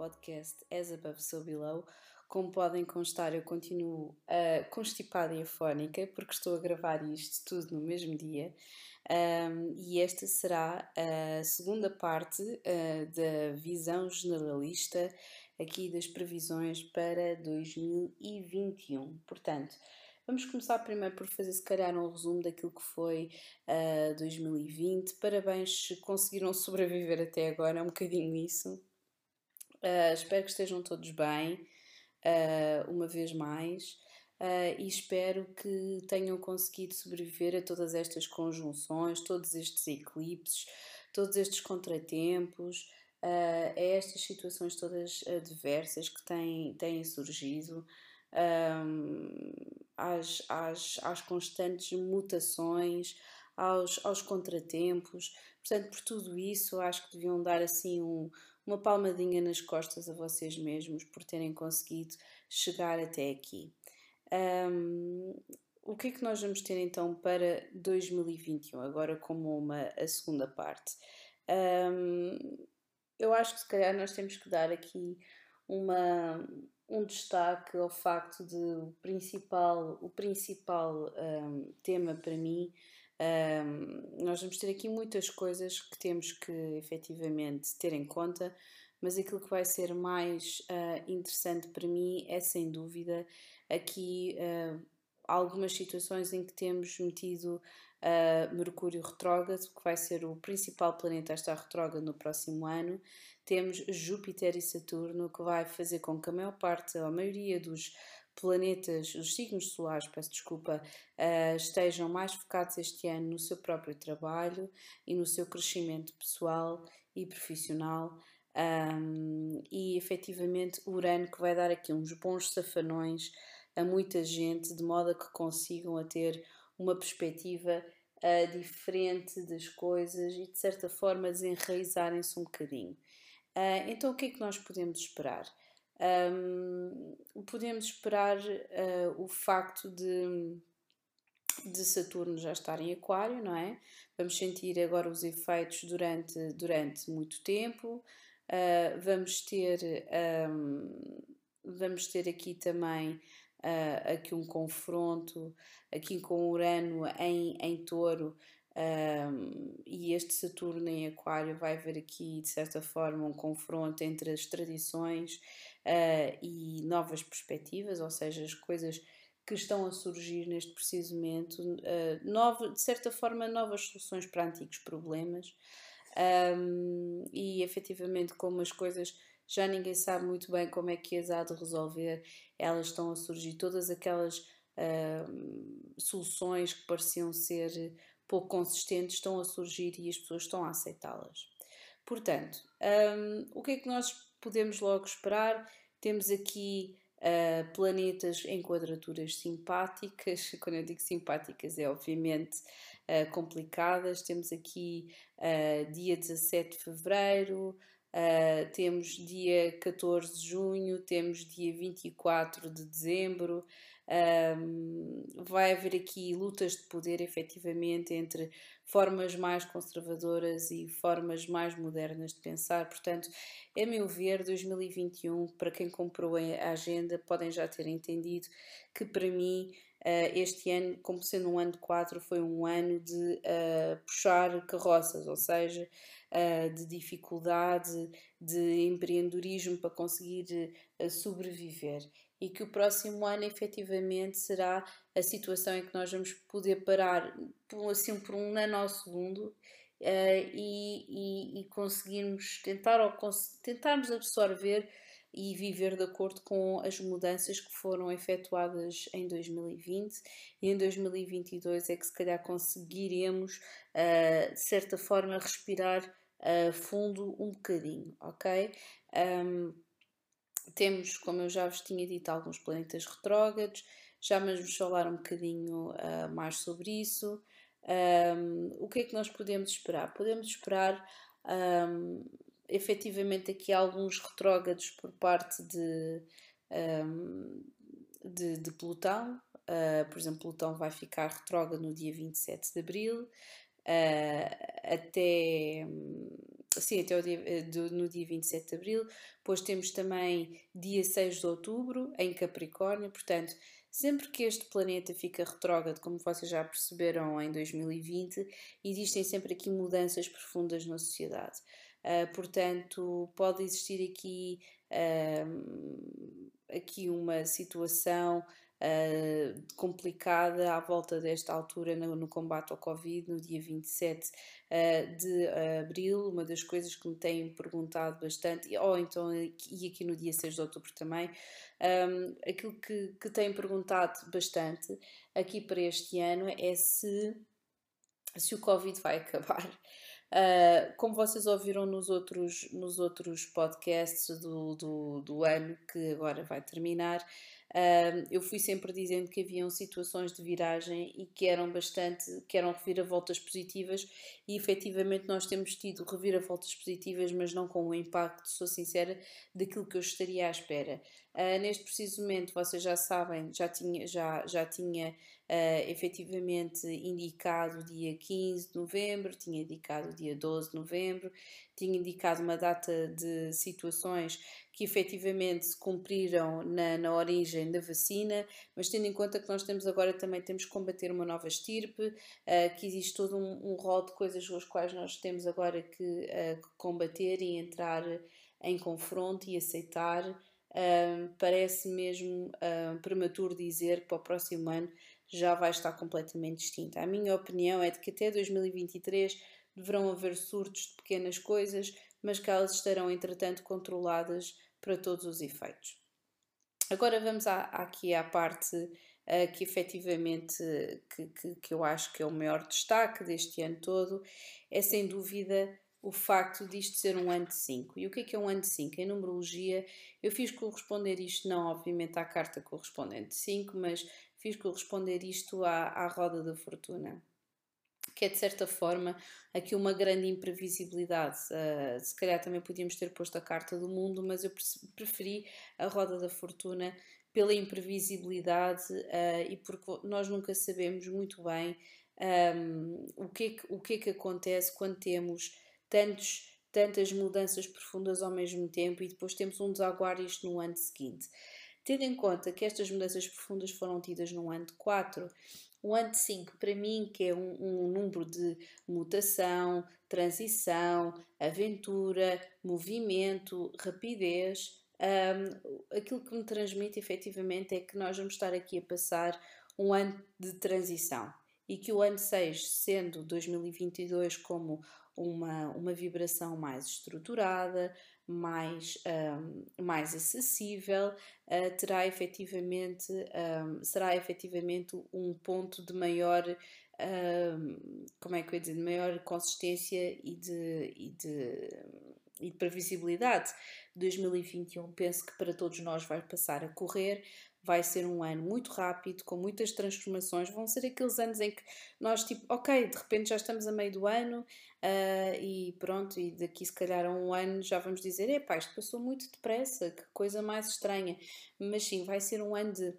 podcast As Above So Below. Como podem constar, eu continuo uh, constipada e afónica porque estou a gravar isto tudo no mesmo dia. Um, e esta será a segunda parte uh, da visão generalista aqui das previsões para 2021. Portanto, Vamos começar primeiro por fazer, se calhar, um resumo daquilo que foi uh, 2020. Parabéns se conseguiram sobreviver até agora, é um bocadinho isso. Uh, espero que estejam todos bem, uh, uma vez mais, uh, e espero que tenham conseguido sobreviver a todas estas conjunções, todos estes eclipses, todos estes contratempos, a estas situações todas adversas que têm, têm surgido um, às, às, às constantes mutações, aos, aos contratempos. Portanto, por tudo isso, acho que deviam dar assim um, uma palmadinha nas costas a vocês mesmos por terem conseguido chegar até aqui. Um, o que é que nós vamos ter então para 2021, agora como uma a segunda parte? Um, eu acho que se calhar nós temos que dar aqui uma, um destaque ao facto de o principal, o principal um, tema para mim, um, nós vamos ter aqui muitas coisas que temos que efetivamente ter em conta, mas aquilo que vai ser mais uh, interessante para mim é sem dúvida aqui uh, algumas situações em que temos metido uh, Mercúrio retrógrado, que vai ser o principal planeta a estar retrógrado no próximo ano. Temos Júpiter e Saturno, que vai fazer com que a maior parte, a maioria dos planetas, os signos solares, peço desculpa, uh, estejam mais focados este ano no seu próprio trabalho e no seu crescimento pessoal e profissional. Um, e efetivamente Urano que vai dar aqui uns bons safanões a muita gente, de modo a que consigam a ter uma perspectiva uh, diferente das coisas e de certa forma desenraizarem-se um bocadinho. Uh, então, o que é que nós podemos esperar? Um, podemos esperar uh, o facto de, de Saturno já estar em Aquário, não é? Vamos sentir agora os efeitos durante, durante muito tempo. Uh, vamos ter um, vamos ter aqui também uh, aqui um confronto, aqui com Urano em, em touro um, e este Saturno em Aquário vai haver aqui, de certa forma, um confronto entre as tradições uh, e novas perspectivas, ou seja, as coisas que estão a surgir neste preciso momento, uh, nova, de certa forma, novas soluções para antigos problemas. Um, e efetivamente, como as coisas já ninguém sabe muito bem como é que as há de resolver, elas estão a surgir, todas aquelas uh, soluções que pareciam ser pouco consistentes estão a surgir e as pessoas estão a aceitá-las. Portanto, um, o que é que nós podemos logo esperar? Temos aqui uh, planetas em quadraturas simpáticas, quando eu digo simpáticas é obviamente uh, complicadas. Temos aqui uh, dia 17 de fevereiro, temos dia 14 de junho, temos dia 24 de dezembro. Um, vai haver aqui lutas de poder, efetivamente, entre formas mais conservadoras e formas mais modernas de pensar. Portanto, a meu ver, 2021, para quem comprou a agenda, podem já ter entendido que para mim este ano, como sendo um ano de 4, foi um ano de uh, puxar carroças, ou seja, uh, de dificuldade, de empreendedorismo para conseguir sobreviver. E que o próximo ano, efetivamente, será a situação em que nós vamos poder parar assim, por um nanosegundo e, e, e conseguirmos tentar, ou tentarmos absorver e viver de acordo com as mudanças que foram efetuadas em 2020 e em 2022 é que se calhar conseguiremos uh, de certa forma respirar uh, fundo um bocadinho, ok? Um, temos, como eu já vos tinha dito, alguns planetas retrógrados, já vamos falar um bocadinho uh, mais sobre isso. Um, o que é que nós podemos esperar? Podemos esperar um, efetivamente aqui alguns retrógrados por parte de, um, de, de, Plutão. Uh, por exemplo, Plutão vai ficar retrógrado no dia 27 de abril. Uh, até, sim, até dia, eh, do, no dia 27 de Abril. Depois temos também dia 6 de Outubro, em Capricórnio. Portanto, sempre que este planeta fica retrógrado, como vocês já perceberam em 2020, existem sempre aqui mudanças profundas na sociedade. Uh, portanto, pode existir aqui, uh, aqui uma situação uh, complicada à volta desta altura no, no, combate ao Covid, no dia 27 uh, ah, de abril. Uma das coisas que me têm perguntado bastante, ou então, e aqui no dia 6 de outubro também, um, aquilo que, que têm perguntado bastante aqui para este ano é se, se o Covid vai acabar. Uh, como vocês ouviram nos outros, nos outros podcasts do, do, do ano que agora vai terminar, Eu fui sempre dizendo que haviam situações de viragem e que eram bastante, que eram reviravoltas positivas e efetivamente nós temos tido reviravoltas positivas, mas não com o impacto, sou sincera, daquilo que eu estaria à espera. Uh, neste preciso momento, vocês já sabem, já tinha, já, já tinha uh, efetivamente indicado o dia 15 de novembro, tinha indicado o dia 12 de novembro, tinha indicado uma data de situações que efetivamente se cumpriram na, na origem da vacina, mas tendo em conta que nós temos agora também temos que combater uma nova estirpe, uh, que existe todo um, um rol de coisas com as quais nós temos agora que, uh, combater e entrar em confronto e aceitar. Uh, parece mesmo prematuro dizer que para o próximo ano já vai estar completamente distinta. A minha opinião é de que até 2023 deverão haver surtos de pequenas coisas, mas que elas estarão entretanto controladas para todos os efeitos. Agora vamos à, aqui à parte uh, que efetivamente que, que, que, eu acho que é o maior destaque deste ano todo, é sem dúvida o facto disto ser um ano de 5. E o que é que é um ano de 5? Em numerologia, eu fiz corresponder isto não, obviamente, à carta correspondente de 5, mas fiz corresponder isto à, à roda da fortuna que é de certa forma aqui uma grande imprevisibilidade. Uh, se calhar também podíamos ter posto a carta do mundo, mas eu preferi a roda da fortuna pela imprevisibilidade uh, e porque nós nunca sabemos muito bem um, o, que é que, o que é que acontece quando temos tantos, tantas mudanças profundas ao mesmo tempo e depois temos um desaguar isto no ano seguinte. Tendo em conta que estas mudanças profundas foram tidas no ano de 4, o ano de 5 para mim, que é um, um número de mutação, transição, aventura, movimento, rapidez, um, aquilo que me transmite efetivamente é que nós vamos estar aqui a passar um ano de transição e que o ano 6, sendo 2022 como uma, uma vibração mais estruturada, mais, um, mais acessível, uh, terá efetivamente, um, será efetivamente um ponto de maior, um, como é que eu ia dizer, de maior consistência e de, e de, e de previsibilidade. 2021 penso que para todos nós vai passar a correr, vai ser um ano muito rápido, com muitas transformações. Vão ser aqueles anos em que nós, tipo, ok, de repente já estamos a meio do ano uh, e pronto, e daqui se calhar a um ano já vamos dizer: epá, isto passou muito depressa, que coisa mais estranha. Mas sim, vai ser um ano de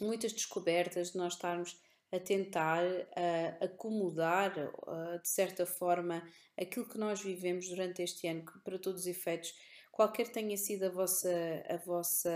muitas descobertas, de nós estarmos a tentar uh, acomodar, uh, de certa forma, aquilo que nós vivemos durante este ano, que para todos os efeitos qualquer tenha sido a vossa, a vossa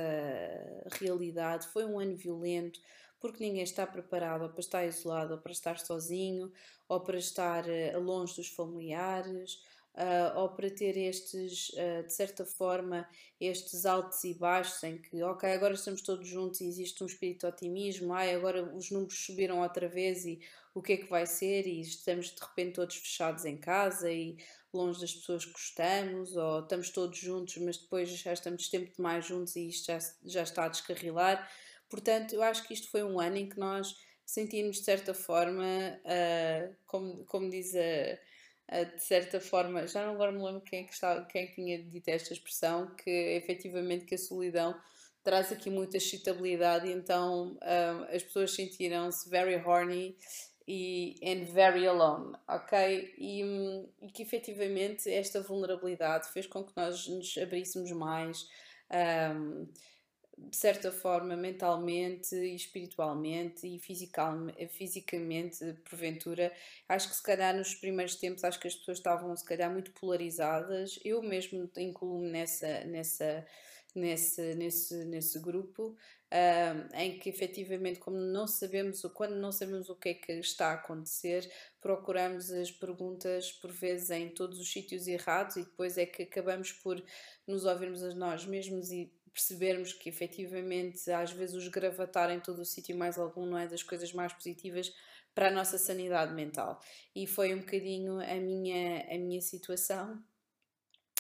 realidade, foi um ano violento, porque ninguém está preparado para estar isolado, para estar sozinho, ou para estar uh, longe dos familiares, uh, ou para ter estes, uh, de certa forma, estes altos e baixos em que, ok, agora estamos todos juntos e existe um espírito de otimismo, ai, agora os números subiram outra vez e o que é que vai ser? E estamos de repente todos fechados em casa e longe das pessoas que gostamos, ou estamos todos juntos, mas depois já estamos tempo demais juntos e isto já, já está a descarrilar. Portanto, eu acho que isto foi um ano em que nós sentimos de certa forma, uh, como, como diz a, de certa forma, já não agora me lembro quem é que, estava, quem é que tinha dito esta expressão, que efetivamente que a solidão traz aqui muita excitabilidade, então uh, as pessoas sentiram-se very horny e and very alone, ok? E, e, que efetivamente esta vulnerabilidade fez com que nós nos abríssemos mais, um, de certa forma, mentalmente e espiritualmente e fisicamente, porventura. Acho que se calhar nos primeiros tempos acho que as pessoas estavam se calhar muito polarizadas. Eu mesmo incluo-me nessa, nessa, nesse, nesse, nesse grupo. Uh, em que efetivamente, como não sabemos, quando não sabemos o que é que está a acontecer, procuramos as perguntas por vezes em todos os sítios errados e depois é que acabamos por nos ouvirmos a nós mesmos e percebermos que efetivamente às vezes os gravatar em todo o sítio mais algum não é das coisas mais positivas para a nossa sanidade mental. E foi um bocadinho a minha, a minha situação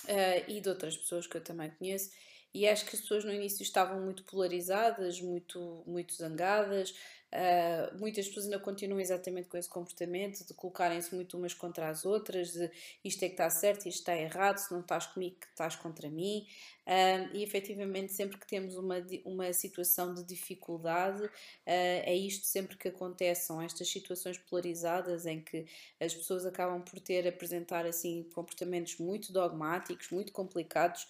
uh, e de outras pessoas que eu também conheço. E acho que as pessoas no início estavam muito polarizadas, muito, muito zangadas, Uh, muitas pessoas ainda continuam exatamente com esse comportamento de colocarem-se muito umas contra as outras, de isto é que está certo, isto está errado, se não estás comigo, estás contra mim. Uh, e efetivamente, sempre que temos uma, uma situação de dificuldade, uh, é isto sempre que acontece, são estas situações polarizadas em que as pessoas acabam por ter, apresentar assim comportamentos muito dogmáticos, muito complicados,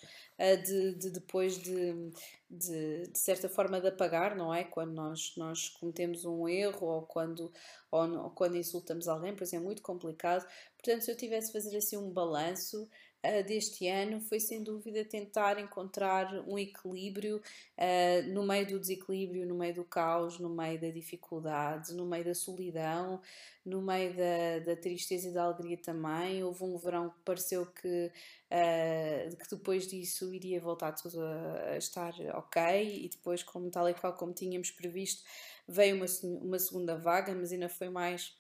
de, de, depois de, de, de, certa forma de apagar, não é? Quando nós, nós cometemos um erro ou quando, ou, ou quando insultamos alguém, pois é muito complicado. Portanto, se eu tivesse de fazer assim um balanço, uh, deste ano foi sem dúvida tentar encontrar um equilíbrio uh, no meio do desequilíbrio, no meio do caos, no meio da dificuldade, no meio da solidão, no meio da, da tristeza e da alegria também. Houve um verão que pareceu que, uh, que depois disso iria voltar tudo a, a, estar ok, e depois, como tal e qual como tínhamos previsto, veio uma, uma segunda vaga, mas ainda foi mais,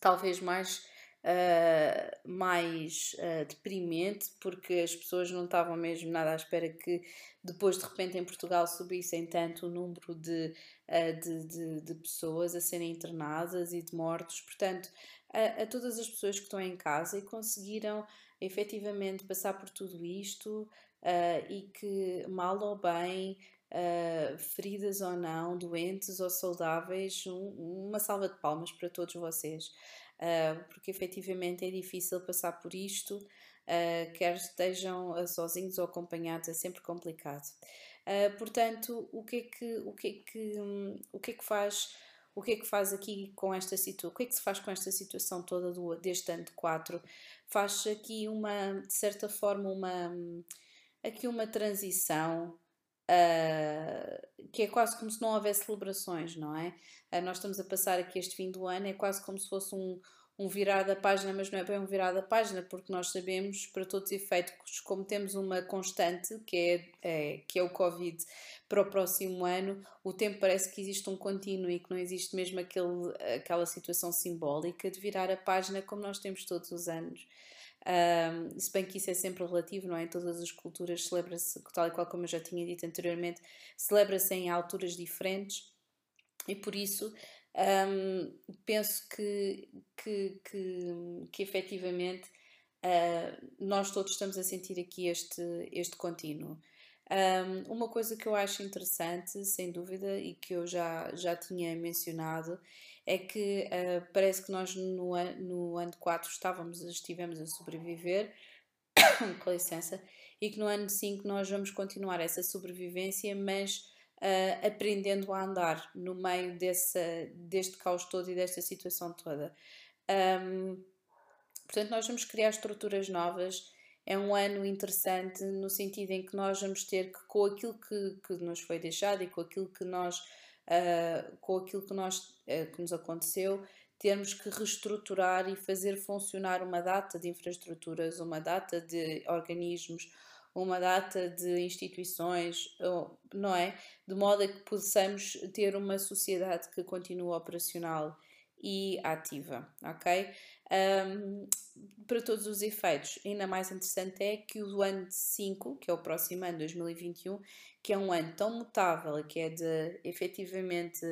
talvez mais uh, mais uh, deprimente, porque as pessoas não estavam mesmo nada à espera que depois de repente em Portugal subissem tanto o número de, uh, de, de, de, pessoas a serem internadas e de mortos. Portanto, a, a todas as pessoas que estão em casa e conseguiram efetivamente passar por tudo isto e que, mal ou bem, Uh, feridas ou não, doentes ou saudáveis, um, uma salva de palmas para todos vocês porque efetivamente é difícil passar por isto, uh, quer estejam ah, sozinhos ou acompanhados, é sempre complicado. Portanto, o que é que, o que, é que, um, o que, é que faz o que é que faz aqui com esta situação? O que é que se faz com esta situação toda do, deste ano de 4? Faz aqui uma, de certa forma, uma, aqui uma transição uh, que é quase como se não houvesse celebrações, não é? Uh, nós estamos a passar aqui este fim do ano, é quase como se fosse um, um virar da página, mas não é bem um virar da página, porque nós sabemos, para todos os efeitos, como temos uma constante, que é, é, que é o Covid, para o próximo ano, o tempo parece que existe um contínuo e que não existe mesmo aquele, aquela situação simbólica de virar a página como nós temos todos os anos. Um, se bem que isso é sempre relativo, não é? Em todas as culturas celebra-se, tal e qual como eu já tinha dito anteriormente, celebra-se em alturas diferentes e por isso um, penso que, que, que, que efetivamente uh, nós todos estamos a sentir aqui este, este contínuo. Um, uma coisa que eu acho interessante, sem dúvida, e que eu já, já tinha mencionado, é que uh, parece que nós no, no ano 4 estávamos, estivemos a sobreviver, com licença, e que no ano 5 nós vamos continuar essa sobrevivência, mas uh, aprendendo a andar no meio dessa, deste caos todo e desta situação toda. Um, portanto, nós vamos criar estruturas novas. É um ano interessante no sentido em que nós vamos ter que, com aquilo que, que nos foi deixado e com aquilo que nós uh, com aquilo que, nós, uh, que nos aconteceu, termos que reestruturar e fazer funcionar uma data de infraestruturas, uma data de organismos, uma data de instituições, não é? De modo a que possamos ter uma sociedade que continue operacional e ativa, ok? Um, para todos os efeitos, ainda mais interessante é que o ano de 5, que é o próximo ano, 2021, que é um ano tão mutável, que é de efetivamente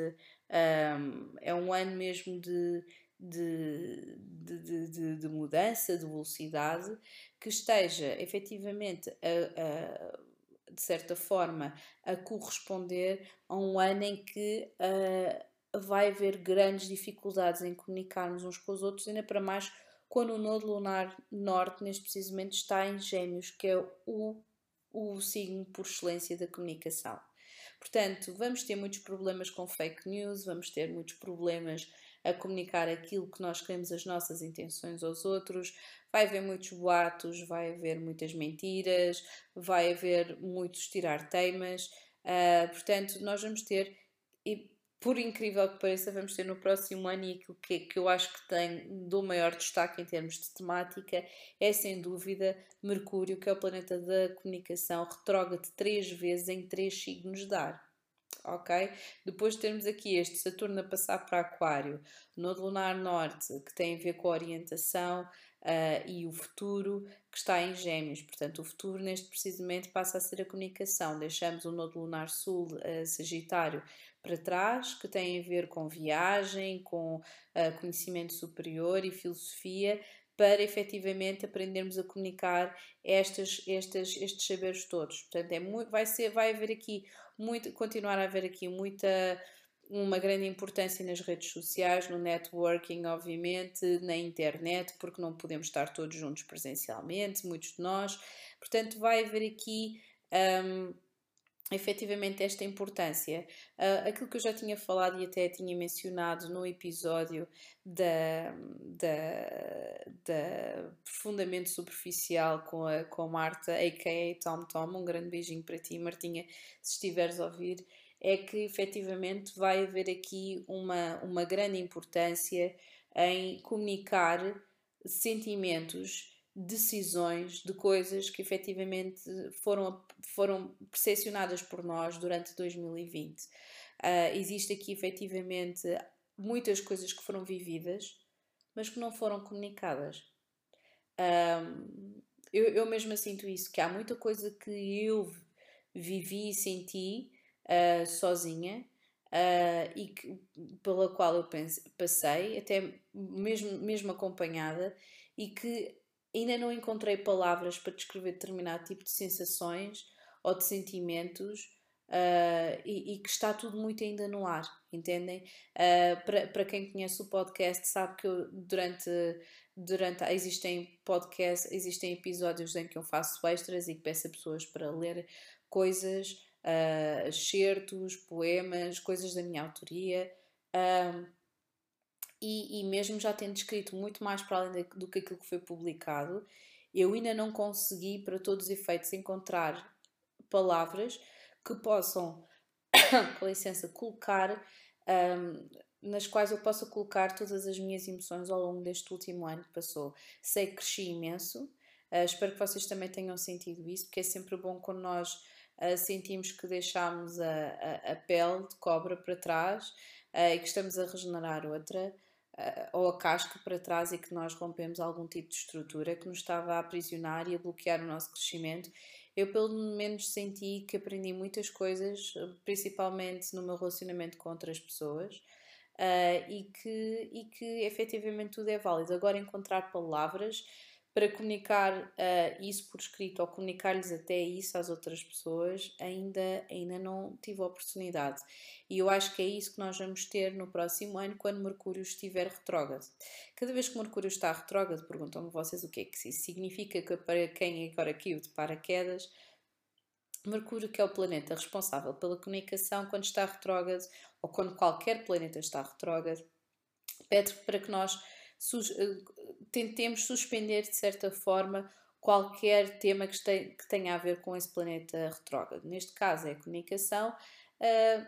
um, é um ano mesmo de, de, de, de, de, mudança, de velocidade, que esteja efetivamente a, a, de certa forma a corresponder a um ano em que uh, vai haver grandes dificuldades em comunicarmos uns com os outros, ainda para mais quando o nodo lunar norte, neste precisamente, está em Gêmeos, que é o o signo por excelência da comunicação. Portanto, vamos ter muitos problemas com fake news, vamos ter muitos problemas a comunicar aquilo que nós queremos, as nossas intenções aos outros, vai haver muitos boatos, vai haver muitas mentiras, vai haver muitos tirar temas. Uh, portanto, nós vamos ter, por incrível que pareça, vamos ter no próximo ano, e aquilo que, que eu acho que tem do maior destaque em termos de temática é sem dúvida Mercúrio, que é o planeta da comunicação, retrógrado três vezes em três signos de ar ok? Depois temos aqui este Saturno a passar para Aquário, Nodo Lunar Norte, que tem a ver com a orientação uh, e o futuro, que está em Gêmeos. Portanto, o futuro, neste precisamente, passa a ser a comunicação. Deixamos o Nodo Lunar Sul, uh, Sagitário, para trás, que tem a ver com viagem, com uh, conhecimento superior e filosofia, para efetivamente aprendermos a comunicar estas, estas, estes saberes todos. Portanto, é muito, vai, ser, vai haver aqui muito, continuar a haver aqui muita uma grande importância nas redes sociais, no networking, obviamente, na internet, porque não podemos estar todos juntos presencialmente, muitos de nós. Portanto, vai haver aqui um, efetivamente esta importância. Uh, aquilo que eu já tinha falado e até tinha mencionado no episódio da, da, da Profundamente Superficial com a, com a Marta, a.k.a. Tom Tom, um grande beijinho para ti, Martinha, se estiveres a ouvir, é que efetivamente vai haver aqui uma, uma grande importância em comunicar sentimentos decisões de coisas que efetivamente foram, foram percepcionadas por nós durante 2020. Uh, ah, existe aqui efetivamente muitas coisas que foram vividas, mas que não foram comunicadas. Um, eu, eu mesma sinto isso, que há muita coisa que eu vivi e senti uh, sozinha uh, e que, pela qual eu passei, até mesmo, mesmo acompanhada, e que ainda não encontrei palavras para descrever determinado tipo de sensações ou de sentimentos uh, e, e, que está tudo muito ainda no ar, entendem? Uh, para, para quem conhece o podcast sabe que eu, durante, durante existem podcasts, existem episódios em que eu faço extras e que peço a pessoas para ler coisas, uh, excertos, poemas, coisas da minha autoria. E, e mesmo já tendo escrito muito mais para além do que aquilo que foi publicado, eu ainda não consegui, para todos os efeitos, encontrar palavras que possam, com licença, colocar, um, nas quais eu possa colocar todas as minhas emoções ao longo deste último ano que passou. Sei que cresci imenso, uh, espero que vocês também tenham sentido isso, porque é sempre bom quando nós uh, sentimos que deixamos a, a, a, pele de cobra para trás uh, e que estamos a regenerar outra ou a casca para trás e que nós rompemos algum tipo de estrutura que nos estava a aprisionar e a bloquear o nosso crescimento. Eu, pelo menos, senti que aprendi muitas coisas, principalmente no meu relacionamento com outras pessoas, uh, e, que, e que efetivamente tudo é válido. Agora, encontrar palavras para comunicar uh, isso por escrito ou comunicar-lhes até isso às outras pessoas, ainda, ainda não tive a oportunidade. E eu acho que é isso que nós vamos ter no próximo ano, quando Mercúrio estiver retrógrado. Cada vez que Mercúrio está retrógrado, perguntam-me vocês o que é que isso significa, que para quem agora aqui o de paraquedas, Mercúrio, que é o planeta responsável pela comunicação, quando está retrógrado, ou quando qualquer planeta está retrógrado, pede para que nós tentemos suspender de certa forma qualquer tema que, que tenha a ver com esse planeta retrógrado. Neste caso é a comunicação. Uh,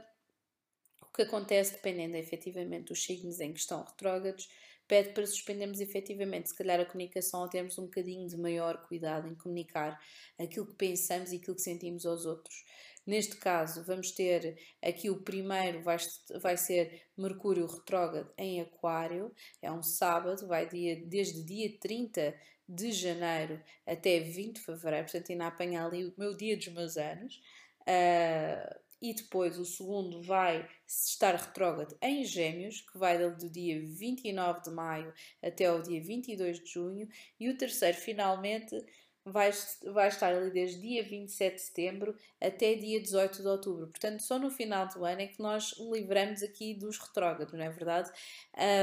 o que acontece, dependendo efetivamente dos signos em que estão retrógrados, pede para suspendermos efetivamente, se calhar, a comunicação ou termos um bocadinho de maior cuidado em comunicar aquilo que pensamos e aquilo que sentimos aos outros. Neste caso, vamos ter aqui o primeiro, vai, vai ser Mercúrio retrógrado em Aquário, é um sábado, vai dia, desde dia 30 de janeiro até 20 de fevereiro, portanto, ainda apanha ali o meu dia dos meus anos. Uh, e depois o segundo vai estar retrógrado em Gêmeos, que vai do dia 29 de maio até ao dia 22 de junho, e o terceiro finalmente vai, vai estar ali desde dia 27 de setembro até dia 18 de outubro. Portanto, só no final do ano é que nós livramos aqui dos retrógrados, não é verdade?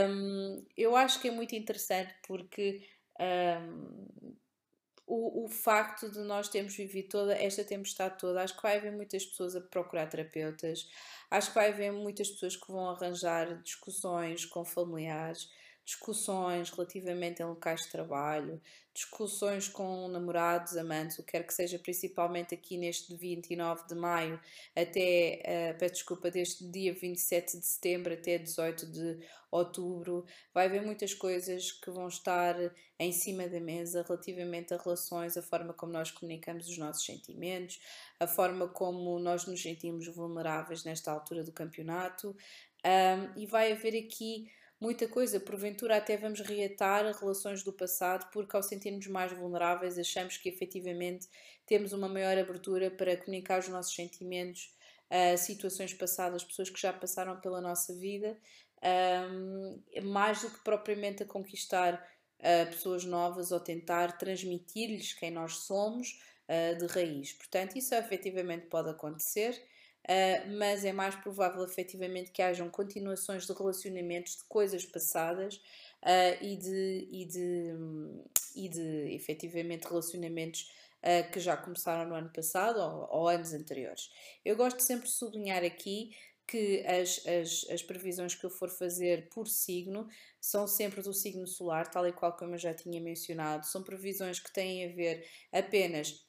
Um, eu acho que é muito interessante porque um, o, o facto de nós termos vivido toda esta tempestade toda, acho que vai haver muitas pessoas a procurar terapeutas, acho que vai haver muitas pessoas que vão arranjar discussões com familiares, discussões relativamente a locais de trabalho, discussões com namorados, amantes, o que quer que seja, principalmente aqui neste 29 de maio até, uh, peço desculpa, deste dia 27 de setembro até 18 de outubro, vai haver muitas coisas que vão estar em cima da mesa relativamente a relações, a forma como nós comunicamos os nossos sentimentos, a forma como nós nos sentimos vulneráveis nesta altura do campeonato, um, e vai haver aqui muita coisa. Porventura, até vamos reatar relações do passado, porque ao sentirmos mais vulneráveis, achamos que efetivamente temos uma maior abertura para comunicar os nossos sentimentos, uh, situações passadas, pessoas que já passaram pela nossa vida, um, mais do que propriamente a conquistar uh, pessoas novas ou tentar transmitir-lhes quem nós somos uh, de raiz. Portanto, isso efetivamente pode acontecer uh, mas é mais provável efetivamente que hajam continuações de relacionamentos de coisas passadas uh, e, de, e, de, e de efetivamente relacionamentos uh, que já começaram no ano passado ou, ou anos anteriores. Eu gosto sempre de sublinhar aqui que as, as, as previsões que eu for fazer por signo são sempre do signo solar, tal e qual como eu já tinha mencionado, são previsões que têm a ver apenas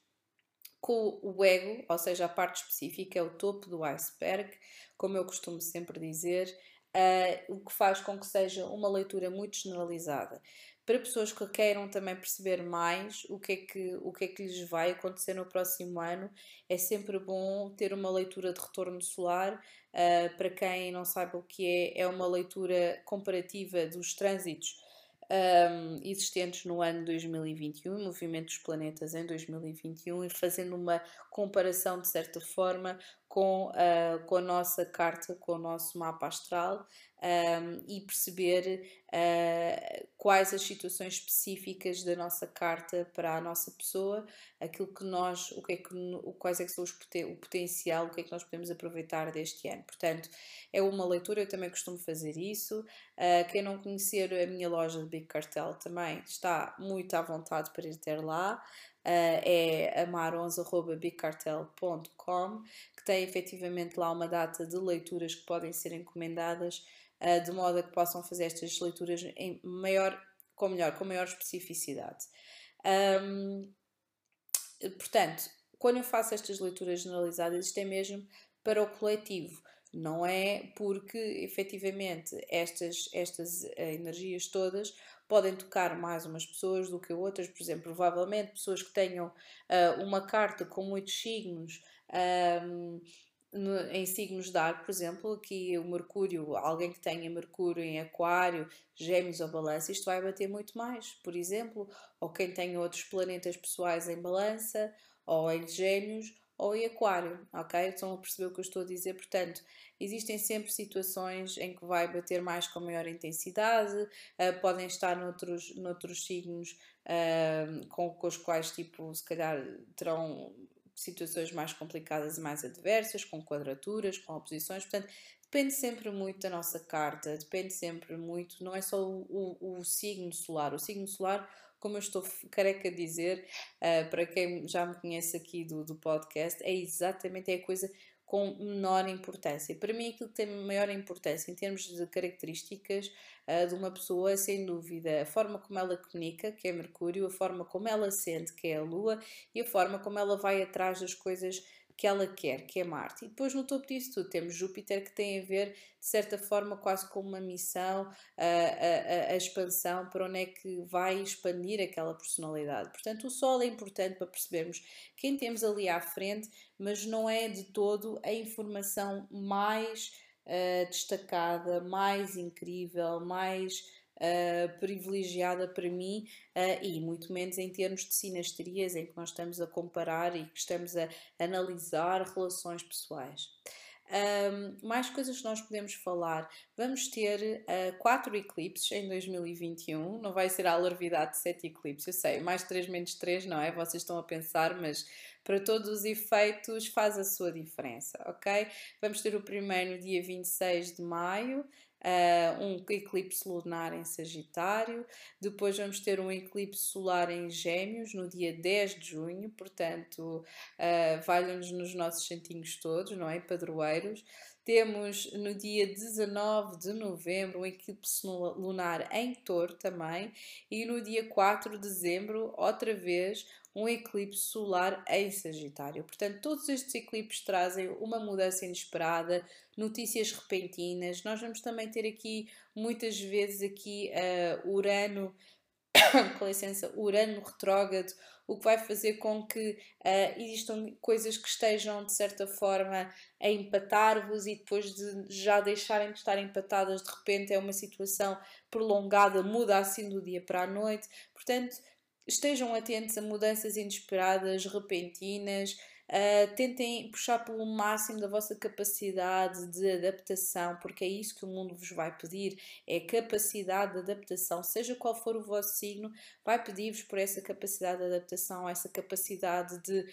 com o ego, ou seja, a parte específica, é o topo do iceberg, como eu costumo sempre dizer, uh, o que faz com que seja uma leitura muito generalizada. Para pessoas que queiram também perceber mais o que, é que, o que é que lhes vai acontecer no próximo ano, é sempre bom ter uma leitura de retorno solar. Uh, para quem não saiba o que é, é uma leitura comparativa dos trânsitos um, existentes no ano 2021, movimento dos planetas em 2021, e fazendo uma comparação de certa forma com, uh, com a nossa carta, com o nosso mapa astral um, e perceber uh, quais as situações específicas da nossa carta para a nossa pessoa, aquilo que nós, o que é que, quais é que são os, o potencial, o que é que nós podemos aproveitar deste ano. Portanto, é uma leitura, eu também costumo fazer isso. Uh, quem não conhecer a minha loja de Big Cartel também está muito à vontade para ir ter lá. É amar11.bigcartel.com, que tem efetivamente lá uma data de leituras que podem ser encomendadas uh, de modo a que possam fazer estas leituras em maior, com melhor, com maior especificidade. Um, portanto, quando eu faço estas leituras generalizadas, isto é mesmo para o coletivo. Não é porque efetivamente estas, estas eh, energias todas podem tocar mais umas pessoas do que outras, por exemplo, provavelmente pessoas que tenham uh, uma carta com muitos signos. Um, no, em signos de ar, por exemplo, aqui o Mercúrio, alguém que tenha Mercúrio em Aquário, Gêmeos ou Balança, isto vai bater muito mais, por exemplo, ou quem tenha outros planetas pessoais em Balança, ou em Gêmeos, ou em Aquário, ok? Estão a perceber o que eu estou a dizer? Portanto, existem sempre situações em que vai bater mais com maior intensidade, uh, podem estar noutros, noutros signos uh, com, com os quais, tipo, se calhar terão situações mais complicadas e mais adversas, com quadraturas, com oposições, portanto, depende sempre muito da nossa carta, depende sempre muito, não é só o, o, o signo solar, o signo solar, como eu estou careca de dizer, uh, para quem já me conhece aqui do, do podcast, é exatamente é a coisa com menor importância. Para mim, aquilo que tem maior importância em termos de características uh, de uma pessoa sem dúvida, a forma como ela comunica, que é Mercúrio, a forma como ela sente, que é a Lua, e a forma como ela vai atrás das coisas que ela quer, que é Marte. E depois no topo disso tudo temos Júpiter que tem a ver, de certa forma, quase como uma missão, a, a, a, expansão, para onde é que vai expandir aquela personalidade. Portanto, o Sol é importante para percebermos quem temos ali à frente, mas não é de todo a informação mais uh, destacada, mais incrível, mais uh, privilegiada para mim uh, e muito menos em termos de sinastrias em que nós estamos a comparar e que estamos a analisar relações pessoais. Um, mais coisas que nós podemos falar. Vamos ter uh, quatro eclipses em 2021. Não vai ser a alarvidade de sete eclipses, eu sei. Mais três menos três não é? Vocês estão a pensar, mas para todos os efeitos faz a sua diferença, ok? Vamos ter o primeiro dia 26 de maio, uh, um eclipse lunar em Sagitário, depois vamos ter um eclipse solar em Gêmeos no dia 10 de junho, portanto, uh, valham-nos nos nossos santinhos todos, não é? Padroeiros. Temos no dia 19 de novembro um eclipse lunar em Touro também, e no dia 4 de dezembro, outra vez, um eclipse solar em Sagitário. Portanto, todos estes eclipses trazem uma mudança inesperada, notícias repentinas. Nós vamos também ter aqui muitas vezes aqui uh, Urano, com licença, Urano retrógrado, o que vai fazer com que uh, existam coisas que estejam de certa forma a empatar-vos e depois de já deixarem de estar empatadas, de repente é uma situação prolongada, muda assim do dia para a noite. Portanto, Estejam atentos a mudanças inesperadas, repentinas. Uh, tentem puxar pelo máximo da vossa capacidade de adaptação, porque é isso que o mundo vos vai pedir: é capacidade de adaptação, seja qual for o vosso signo, vai pedir-vos por essa capacidade de adaptação, essa capacidade de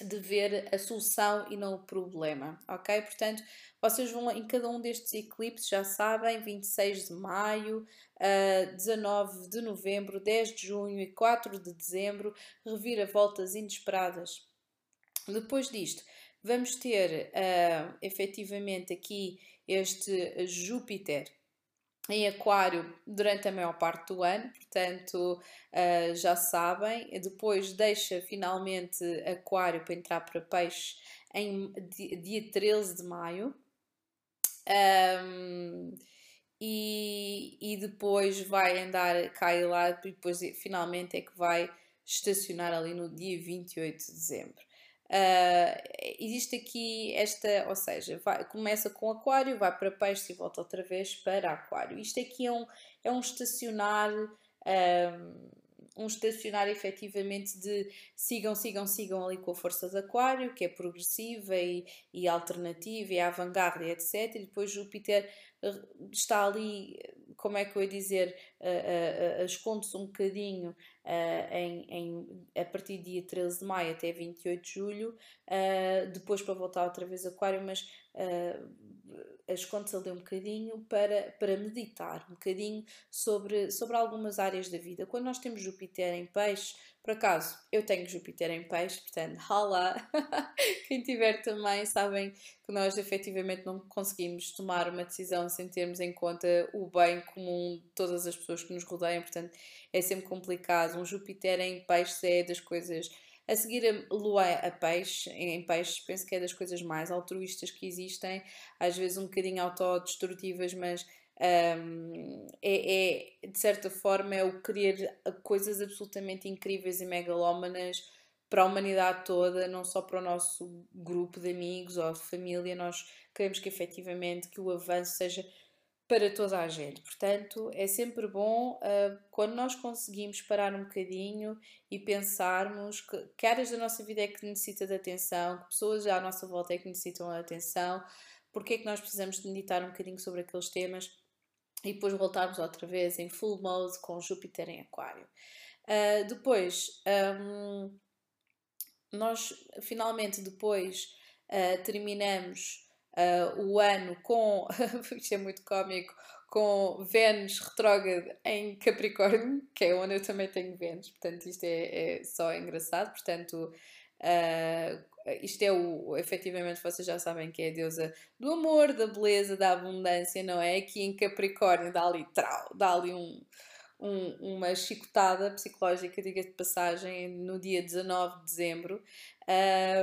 de ver a solução e não o problema, ok? Portanto, vocês vão em cada um destes eclipses, já sabem, 26 de maio, uh, 19 de novembro, 10 de junho e 4 de dezembro, reviravoltas inesperadas. Depois disto, vamos ter uh, efetivamente aqui este Júpiter em Aquário durante a maior parte do ano, portanto uh, já sabem. Depois deixa finalmente Aquário para entrar para Peixe em dia 13 de maio. Um, e, e depois vai andar cá e lá, e depois finalmente é que vai estacionar ali no dia 28 de dezembro. Uh, existe aqui esta, ou seja, vai, começa com aquário, vai para peixe e volta outra vez para aquário. Isto aqui é um, é um estacionar, um, um estacionar efetivamente de sigam, sigam, sigam ali com a força de aquário, que é progressiva e, e alternativa e avant-garde, etc. E depois Júpiter eh, está ali como é que eu ia dizer, uh, uh, esconde-se um bocadinho uh, em, em, a partir do dia 13 de maio até 28 de julho, depois para voltar outra vez a Aquário, mas esconde-se ali um bocadinho para, para meditar um bocadinho sobre, sobre algumas áreas da vida. Quando nós temos Júpiter em peixe, por acaso, eu tenho Júpiter em peixe, portanto, rala. Quem tiver também sabem que nós efetivamente não conseguimos tomar uma decisão sem termos em conta o bem comum de todas as pessoas que nos rodeiam, portanto, é sempre complicado. Um Júpiter em peixe é das coisas. A seguir, a lua a peixe, em peixes, penso que é das coisas mais altruístas que existem, às vezes um bocadinho autodestrutivas, mas um, é, é, de certa forma, é o querer coisas absolutamente incríveis e megalómanas para a humanidade toda, não só para o nosso grupo de amigos ou de família. Nós queremos que efetivamente que o avanço seja para toda a gente. Portanto, é sempre bom uh, quando nós conseguimos parar um bocadinho e pensarmos que, que áreas da nossa vida é que necessita de atenção, que pessoas à nossa volta é que necessitam de atenção, porque é que nós precisamos de meditar um bocadinho sobre aqueles temas e depois voltarmos outra vez em full mode com Júpiter em Aquário. Uh, depois, um, nós finalmente depois uh, terminamos uh, o ano com, isto é muito cómico, com Vênus retrógrado em Capricórnio, que é onde eu também tenho Vênus, portanto isto é, é só engraçado, portanto isto é o, efetivamente, vocês já sabem que é a deusa do amor, da beleza, da abundância, não é? Aqui em Capricórnio dá ali, trau, dá ali um, um, uma chicotada psicológica, diga de passagem, no dia 19 de dezembro.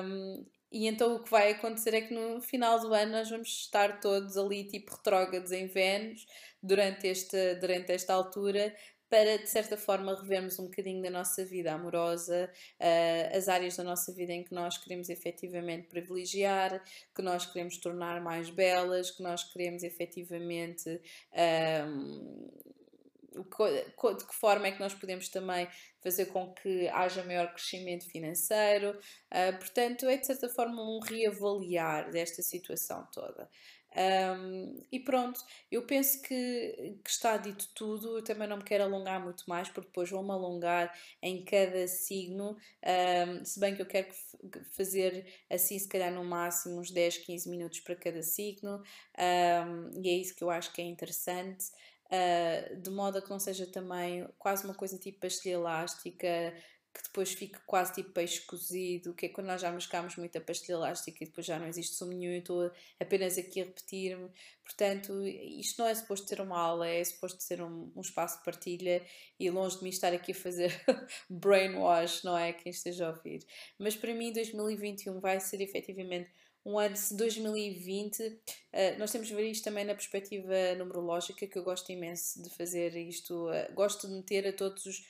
Um, e então o que vai acontecer é que no final do ano nós vamos estar todos ali, tipo retrógrados em Vênus, durante esta, durante esta altura, para de certa forma revermos um bocadinho da nossa vida amorosa, uh, as áreas da nossa vida em que nós queremos efetivamente privilegiar, que nós queremos tornar mais belas, que nós queremos efetivamente. De que forma é que nós podemos também fazer com que haja maior crescimento financeiro. Uh, portanto, é de certa forma um reavaliar desta situação toda. Um, e pronto, eu penso que, que, está dito tudo. Eu também não me quero alongar muito mais, porque depois vou-me alongar em cada signo. Um, se bem que eu quero fazer assim, se calhar no máximo uns 10, 15 minutos para cada signo, um, e é isso que eu acho que é interessante. Uh, de modo a que não seja também quase uma coisa tipo pastilha elástica, que depois fica quase tipo peixe cozido, que é quando nós já mascamos muita pastilha elástica e depois já não existe sumo nenhum e estou apenas aqui a repetir-me. Portanto, isto não é suposto ser uma aula, é suposto ser um, um espaço de partilha e longe de mim estar aqui a fazer brainwash, não é? Quem esteja a ouvir. Mas para mim, 2021 vai ser efetivamente um ano de 2020. Uh, nós temos de ver isto também na perspectiva numerológica, que eu gosto imenso de fazer isto. Uh, gosto de meter a todos os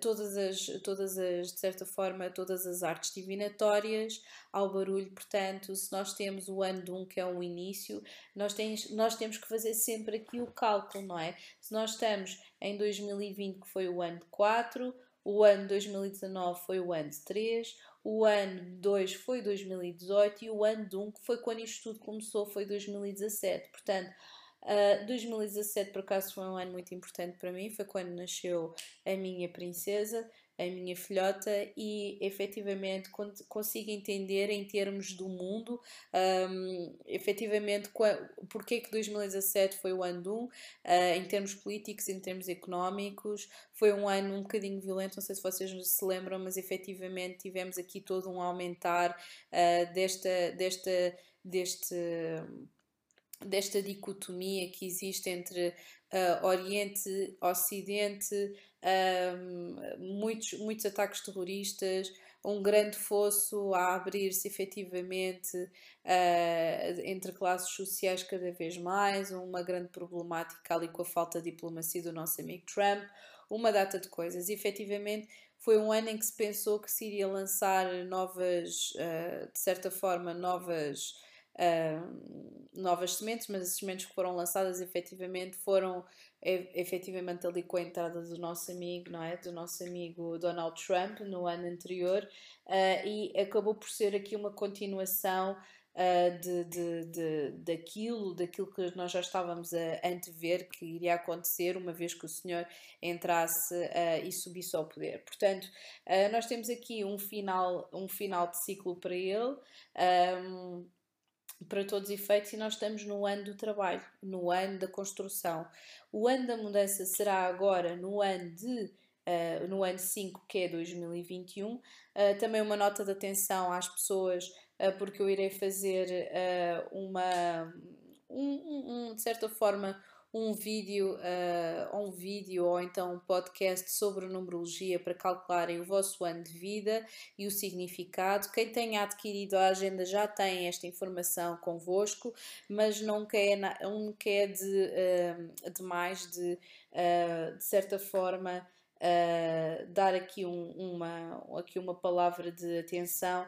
todas as, todas as, de certa forma, todas as artes divinatórias ao barulho. Portanto, se nós temos o ano de um que é um início, nós, tens, nós temos que fazer sempre aqui o cálculo, não é? Se nós estamos em 2020, que foi o ano de 4, o ano de 2019 foi o ano de 3, o ano de 2 foi 2018 e o ano de 1, que foi quando isto tudo começou, foi 2017. Portanto, Uh, ah, 2017, por acaso, foi um ano muito importante para mim, foi quando nasceu a minha princesa, a minha filhota, e efetivamente consigo entender em termos do mundo, um, efetivamente, porque que 2017 foi o ano do uh, em termos políticos, em termos económicos, foi um ano um bocadinho violento, não sei se vocês se lembram, mas efetivamente tivemos aqui todo um aumentar uh, desta, desta, deste desta dicotomia que existe entre uh, Oriente, Ocidente, uh, muitos, muitos ataques terroristas, um grande fosso a abrir-se efetivamente uh, entre classes sociais cada vez mais, uma grande problemática ali com a falta de diplomacia do nosso amigo Trump, uma data de coisas. E efetivamente foi um ano em que se pensou que se iria lançar novas, de certa forma, novas uh, novas sementes, mas as sementes que foram lançadas efetivamente foram efetivamente ali com a entrada do nosso amigo, não é? Do nosso amigo Donald Trump no ano anterior uh, e acabou por ser aqui uma continuação Uh, de, de, de, daquilo, daquilo que nós já estávamos a antever que iria acontecer uma vez que o Senhor entrasse uh, e subisse ao poder. Portanto, nós temos aqui um final, um final de ciclo para ele. Um, para todos os efeitos, e nós estamos no ano do trabalho, no ano da construção. O ano da mudança será agora no ano de uh, no ano 5, que é 2021. Uh, eh, também uma nota de atenção às pessoas, uh, porque eu irei fazer uma um, um, de certa forma um vídeo, uh, um vídeo ou então um podcast sobre numerologia para calcularem o vosso ano de vida e o significado. Quem tenha adquirido a agenda já tem esta informação convosco, mas não quer, não quer de, uh, de mais de, uh, de certa forma. Uh, dar aqui, um, uma, aqui uma palavra de atenção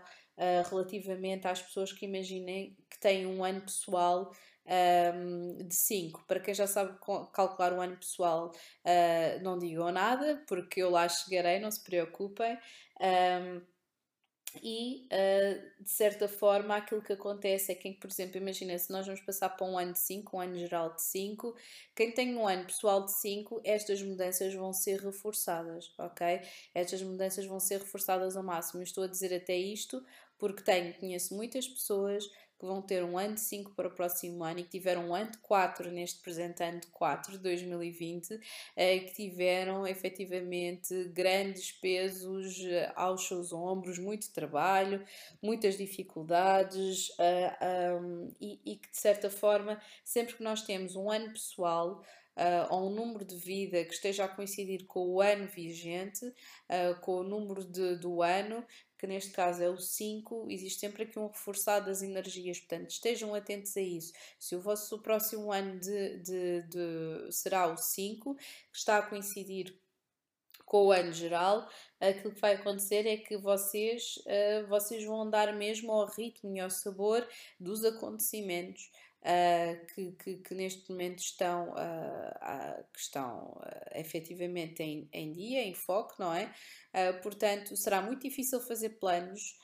relativamente às pessoas que imaginem que têm um ano pessoal um, de 5. Para quem já sabe calcular o ano pessoal, uh, não digam nada, porque eu lá chegarei, não se preocupem. Um, e uh, de certa forma aquilo que acontece é que, por exemplo, imagina se nós vamos passar para um ano de 5, um ano geral de 5, quem tem um ano pessoal de 5, estas mudanças vão ser reforçadas, ok? Estas mudanças vão ser reforçadas ao máximo. Eu estou a dizer até isto porque tenho, conheço muitas pessoas que vão ter um ano de 5 para o próximo ano e que tiveram um ano de 4 neste presente ano de 4 de 2020, eh, que tiveram efetivamente grandes pesos eh, aos seus ombros, muito trabalho, muitas dificuldades uh, um, e, e que de certa forma, sempre que nós temos um ano pessoal, uh, ou um número de vida que esteja a coincidir com o ano vigente, uh, com o número de, do ano, que neste caso é o 5, existe sempre aqui um reforçado das energias, portanto estejam atentos a isso. Se o vosso próximo ano de, de, de será o 5, que está a coincidir com o ano geral, aquilo que vai acontecer é que vocês, uh, vocês vão andar mesmo ao ritmo e ao sabor dos acontecimentos uh, que, que, que, neste momento estão, uh, que estão uh, efetivamente em, em dia, em foco, não é? portanto, será muito difícil fazer planos.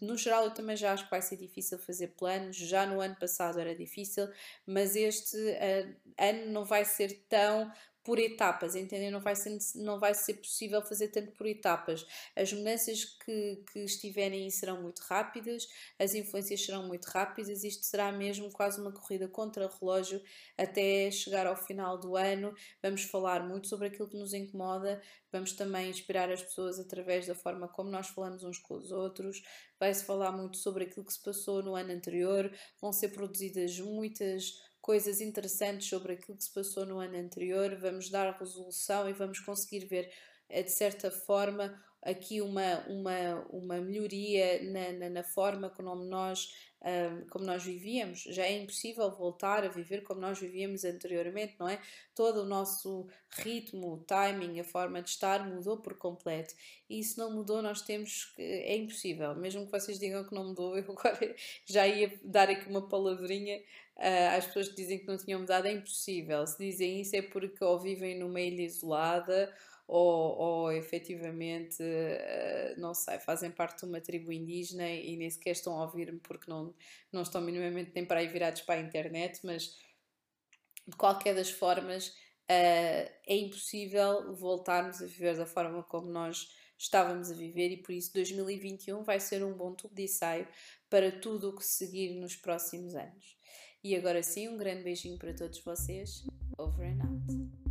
No geral, eu também já acho que vai ser difícil fazer planos. Já no ano passado era difícil, mas este uh, ano não vai ser tão por etapas, entendeu? Não vai, ser, não vai ser possível fazer tanto por etapas. As mudanças que, que estiverem aí serão muito rápidas, as influências serão muito rápidas, isto será mesmo quase uma corrida contra relógio até chegar ao final do ano. Vamos falar muito sobre aquilo que nos incomoda, vamos também inspirar as pessoas através da forma como nós falamos uns com os outros. Vai-se falar muito sobre aquilo que se passou no ano anterior, vão ser produzidas muitas coisas interessantes sobre aquilo que se passou no ano anterior, vamos dar resolução e vamos conseguir ver, eh, de certa forma, aqui uma, uma, uma melhoria na, na, na forma como nós, um, como nós vivíamos. Já é impossível voltar a viver como nós vivíamos anteriormente, não é? Todo o nosso ritmo, o timing, a forma de estar mudou por completo. E se não mudou, nós temos. É impossível. Mesmo que vocês digam que não mudou, eu agora já ia dar aqui uma palavrinha uh, às pessoas que dizem que não tinham mudado. É impossível. Se dizem isso é porque ou vivem numa ilha isolada ou, ou efetivamente, uh, não sei, fazem parte de uma tribo indígena e nem sequer estão a ouvir-me porque não, não estão minimamente nem para aí virados para a internet, mas de qualquer das formas uh, é impossível voltarmos a viver da forma como nós estávamos a viver e por isso 2021 vai ser um bom tubo de ensaio para tudo o que seguir nos próximos anos. E agora sim, um grande beijinho para todos vocês. Over and out.